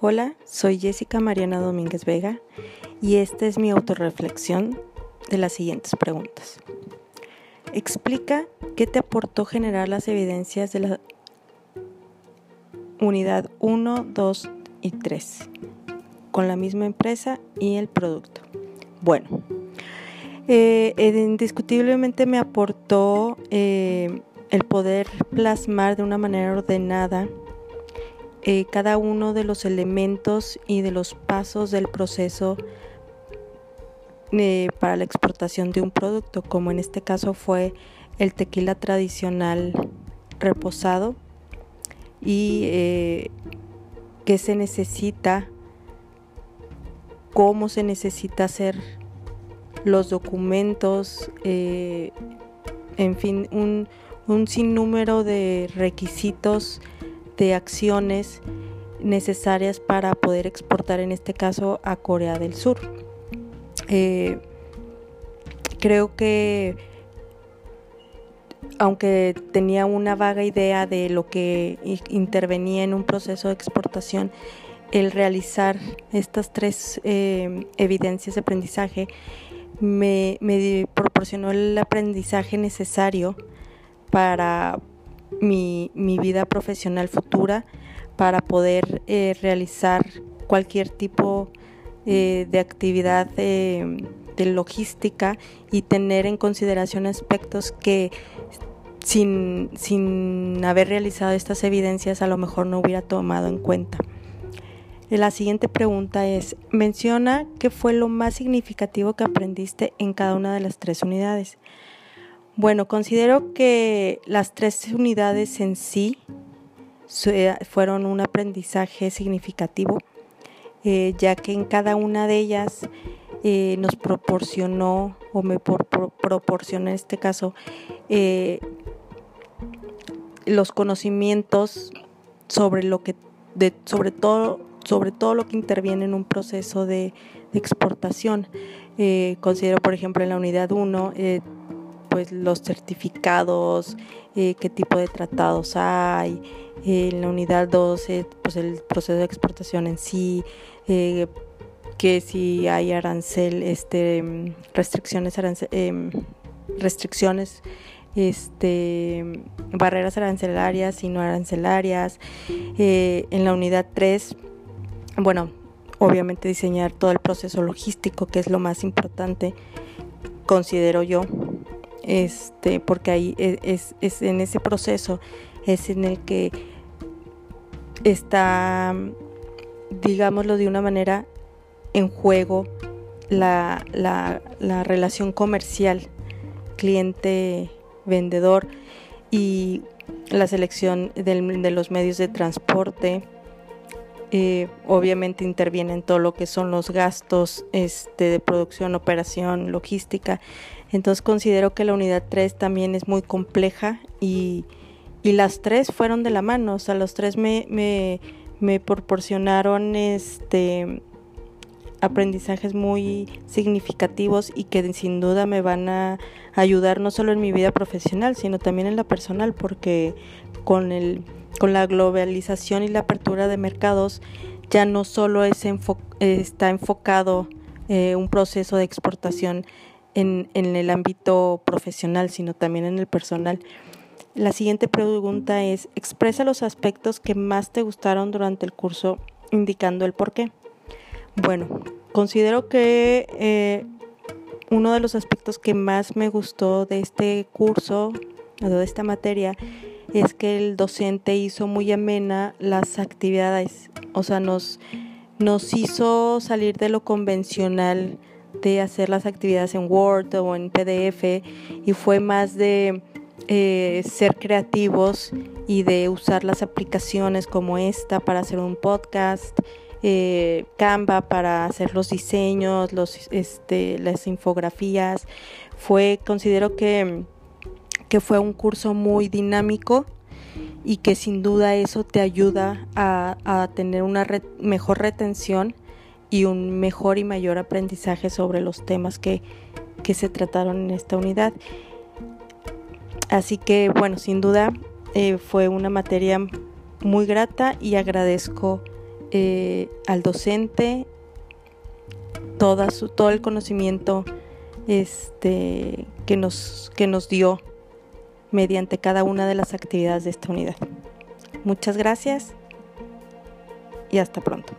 Hola, soy Jessica Mariana Domínguez Vega y esta es mi autorreflexión de las siguientes preguntas. Explica qué te aportó generar las evidencias de la unidad 1, 2 y 3 con la misma empresa y el producto. Bueno, eh, indiscutiblemente me aportó eh, el poder plasmar de una manera ordenada eh, cada uno de los elementos y de los pasos del proceso eh, para la exportación de un producto, como en este caso fue el tequila tradicional reposado y eh, qué se necesita, cómo se necesita hacer los documentos, en fin, un, un sinnúmero de requisitos de acciones necesarias para poder exportar en este caso a Corea del Sur. Eh, creo que aunque tenía una vaga idea de lo que intervenía en un proceso de exportación, el realizar estas tres eh, evidencias de aprendizaje me, me proporcionó el aprendizaje necesario para mi, vida profesional futura para poder eh, realizar cualquier tipo eh, de actividad de, logística y tener en consideración aspectos que sin, sin haber realizado estas evidencias a lo mejor no hubiera tomado en cuenta. La siguiente pregunta es, menciona qué fue lo más significativo que aprendiste en cada una de las tres unidades. Bueno, considero que las tres unidades en sí fueron un aprendizaje significativo, eh, ya que en cada una de ellas eh, nos proporcionó, o me proporcionó en este caso, eh, los conocimientos sobre lo que, sobre todo, sobre todo lo que interviene en un proceso de, de exportación. considero, por ejemplo, en la unidad 1, pues los certificados, eh, qué tipo de tratados hay, en la unidad 12 pues el proceso de exportación en sí, eh, que si hay arancel, este, restricciones, em, restricciones, este, barreras arancelarias y no arancelarias. Eh, en la unidad 3, bueno, obviamente diseñar todo el proceso logístico, que es lo más importante, considero yo este, porque ahí e, es, es, en ese proceso es en el que está, digámoslo de una manera, en juego la, la, relación comercial cliente-vendedor y la selección de los medios de transporte. Eh, obviamente interviene en todo lo que son los gastos este, de producción, operación, logística. Entonces considero que la unidad 3 también es muy compleja y, las tres fueron de la mano, o sea, los tres me, me, proporcionaron este aprendizajes muy significativos y que sin duda me van a ayudar no solo en mi vida profesional, sino también en la personal, porque con, el, con la globalización y la apertura de mercados ya no solo es está enfocado eh, un proceso de exportación en, el ámbito profesional, sino también en el personal. La siguiente pregunta es, expresa los aspectos que más te gustaron durante el curso indicando el por qué. Bueno, considero que eh, uno de los aspectos que más me gustó de este curso, de esta materia, es que el docente hizo muy amena las actividades, o sea, nos, nos hizo salir de lo convencional de hacer las actividades en Word o en PDF y fue más de eh, ser creativos y de usar las aplicaciones como esta para hacer un podcast, eh, Canva para hacer los diseños, los, este, las infografías. Fue, considero que, que fue un curso muy dinámico y que sin duda eso te ayuda a, a tener una mejor retención y un mejor y mayor aprendizaje sobre los temas que, se trataron en esta unidad. Así que bueno, sin duda eh, fue una materia muy grata y agradezco eh, al docente toda su, todo el conocimiento este, que, nos, que nos dio mediante cada una de las actividades de esta unidad. Muchas gracias y hasta pronto.